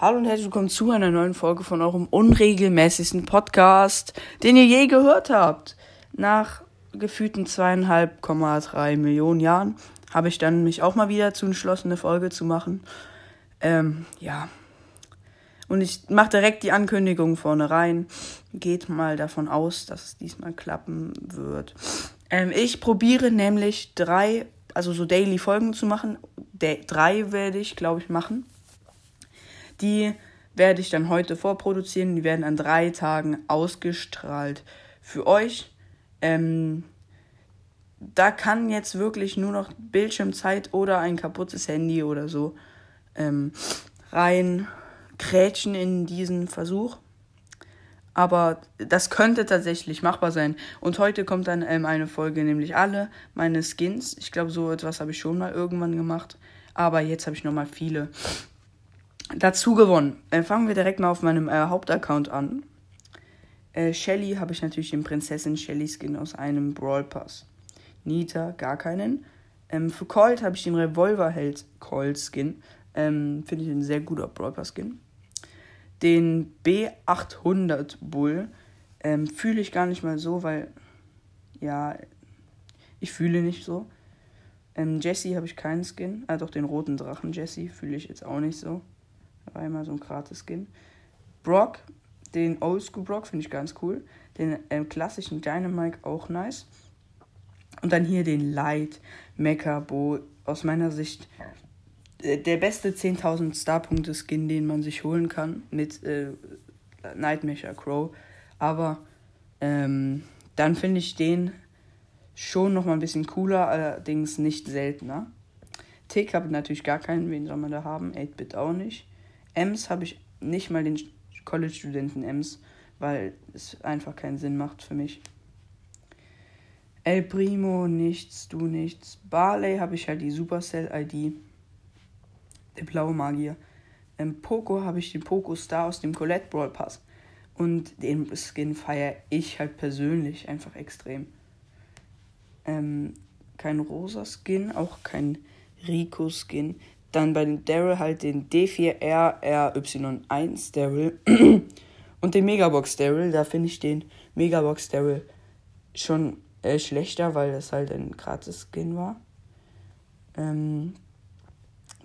Hallo und herzlich willkommen zu einer neuen Folge von eurem unregelmäßigsten Podcast, den ihr je gehört habt. Nach gefühlten zweieinhalb Komma drei Millionen Jahren habe ich dann mich auch mal wieder zu entschlossen, eine Folge zu machen. Ähm, ja. Und ich mache direkt die Ankündigung vorne rein. Geht mal davon aus, dass es diesmal klappen wird. Ähm, ich probiere nämlich drei, also so Daily Folgen zu machen. De drei werde ich, glaube ich, machen. Die werde ich dann heute vorproduzieren. Die werden an drei Tagen ausgestrahlt für euch. Ähm, da kann jetzt wirklich nur noch Bildschirmzeit oder ein kaputtes Handy oder so ähm, rein krätschen in diesen Versuch. Aber das könnte tatsächlich machbar sein. Und heute kommt dann ähm, eine Folge, nämlich alle meine Skins. Ich glaube, so etwas habe ich schon mal irgendwann gemacht. Aber jetzt habe ich nochmal viele dazu gewonnen. Äh, fangen wir direkt mal auf meinem äh, Hauptaccount an. Äh, Shelly habe ich natürlich den Prinzessin Shelly Skin aus einem Brawl Pass. Nita gar keinen. Ähm, für Colt habe ich den Revolverheld Colt Skin. Ähm, Finde ich ein sehr guter Brawl Pass Skin. Den B800 Bull ähm, fühle ich gar nicht mal so, weil ja, ich fühle nicht so. Ähm, Jesse habe ich keinen Skin. Ah, doch den roten Drachen Jesse fühle ich jetzt auch nicht so. Immer so ein gratis Skin. Brock, den Oldschool Brock finde ich ganz cool. Den ähm, klassischen Dynamite auch nice. Und dann hier den Light Mecha Bo. Aus meiner Sicht äh, der beste 10.000 Starpunkte Skin, den man sich holen kann. Mit äh, Nightmare Crow. Aber ähm, dann finde ich den schon nochmal ein bisschen cooler, allerdings nicht seltener. Tick habe natürlich gar keinen, wen soll man da haben? 8-Bit auch nicht. Ems habe ich nicht mal den College-Studenten Ems, weil es einfach keinen Sinn macht für mich. El Primo, nichts, du nichts. Barley habe ich halt die Supercell-ID. Der blaue Magier. Im Poco habe ich den Poco Star aus dem Colette Brawl Pass. Und den Skin feiere ich halt persönlich einfach extrem. Ähm, kein rosa Skin, auch kein Rico Skin. Dann bei den Daryl halt den D4RRY1 Daryl und den Megabox Daryl. Da finde ich den Megabox Daryl schon äh, schlechter, weil das halt ein gratis Skin war. Ähm,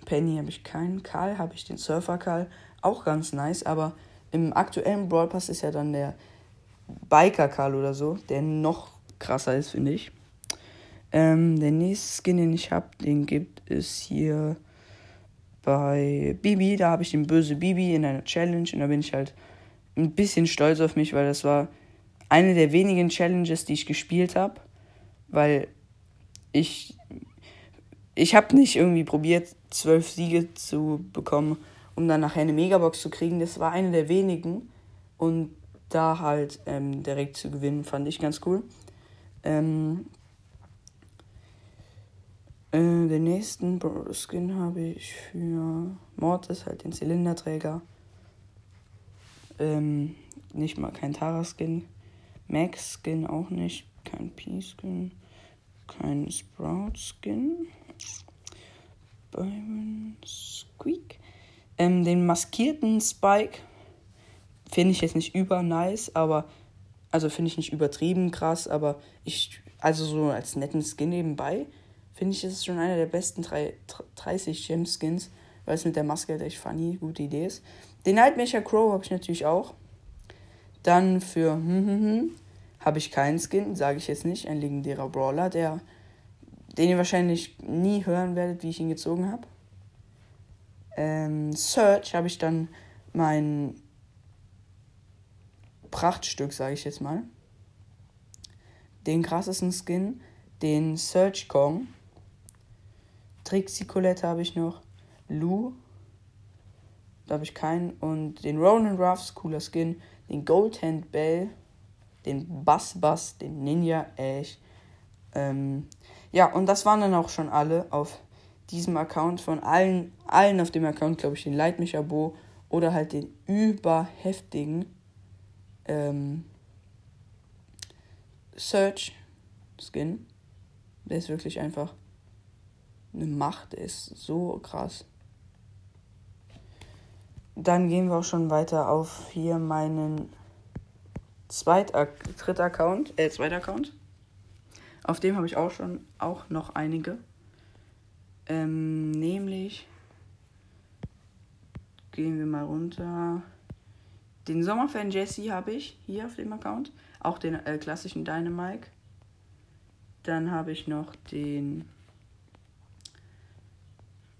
Penny habe ich keinen. Karl habe ich den Surfer Karl. Auch ganz nice, aber im aktuellen Brawl Pass ist ja dann der Biker Karl oder so, der noch krasser ist, finde ich. Ähm, der nächste Skin, den ich habe, den gibt es hier bei Bibi, da habe ich den böse Bibi in einer Challenge und da bin ich halt ein bisschen stolz auf mich, weil das war eine der wenigen Challenges, die ich gespielt habe, weil ich ich habe nicht irgendwie probiert, zwölf Siege zu bekommen, um dann nachher eine Megabox zu kriegen. Das war eine der wenigen und da halt ähm, direkt zu gewinnen, fand ich ganz cool. Ähm, äh, den nächsten Skin habe ich für Mortis, halt den Zylinderträger. Ähm, nicht mal kein Tara-Skin. Max-Skin auch nicht. Kein P-Skin. Kein Sprout-Skin. Byron Squeak. Ähm, den maskierten Spike finde ich jetzt nicht über nice, aber also finde ich nicht übertrieben krass, aber ich also so als netten Skin nebenbei finde ich, ist es schon einer der besten 30 Gem-Skins, weil es mit der Maske halt echt funny, gute Idee ist. Den Nightmare Crow habe ich natürlich auch. Dann für hm, hm, hm, habe ich keinen Skin, sage ich jetzt nicht, ein legendärer Brawler, der, den ihr wahrscheinlich nie hören werdet, wie ich ihn gezogen habe. Ähm, Search habe ich dann mein Prachtstück, sage ich jetzt mal. Den krassesten Skin, den Search Kong. Trixie Colette habe ich noch. Lou. Da habe ich keinen. Und den Ronan Ruffs, cooler Skin. Den Goldhand Bell. Den Bass Bass. Den Ninja Ash. Ähm, ja, und das waren dann auch schon alle auf diesem Account. Von allen, allen auf dem Account, glaube ich, den Leitmicher Bo oder halt den überheftigen ähm, Search Skin. Der ist wirklich einfach eine Macht ist so krass. dann gehen wir auch schon weiter auf hier meinen zweiter, Account, äh, zweiter Account. Auf dem habe ich auch schon auch noch einige. Ähm, nämlich gehen wir mal runter. Den Sommerfan Jesse habe ich hier auf dem Account. Auch den äh, klassischen Dynamike. Dann habe ich noch den.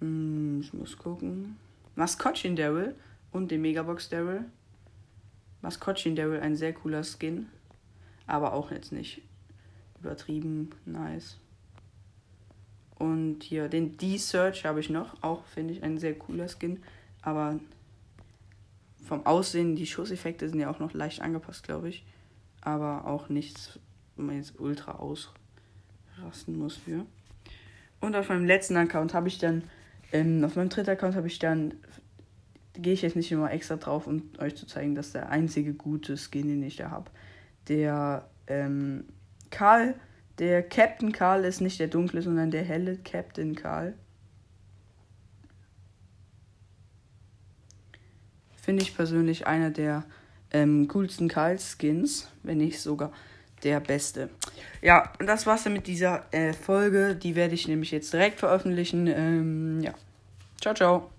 Hm, ich muss gucken. Maskottchen Daryl und den Megabox Daryl. Maskottchen Daryl, ein sehr cooler Skin. Aber auch jetzt nicht übertrieben nice. Und hier den D-Search habe ich noch. Auch finde ich ein sehr cooler Skin. Aber vom Aussehen, die Schusseffekte sind ja auch noch leicht angepasst, glaube ich. Aber auch nichts, wo man jetzt ultra ausrasten muss für. Und auf meinem letzten Account habe ich dann, ähm, auf meinem dritten Account habe ich dann, gehe ich jetzt nicht immer extra drauf, um euch zu zeigen, dass der einzige gute Skin, den ich da habe, der ähm, Karl der Captain Karl ist nicht der dunkle, sondern der helle Captain Karl. Finde ich persönlich einer der ähm, coolsten Karl-Skins, wenn nicht sogar der beste. Ja, und das war's dann mit dieser äh, Folge. Die werde ich nämlich jetzt direkt veröffentlichen. Ähm, ja. Ciao, ciao.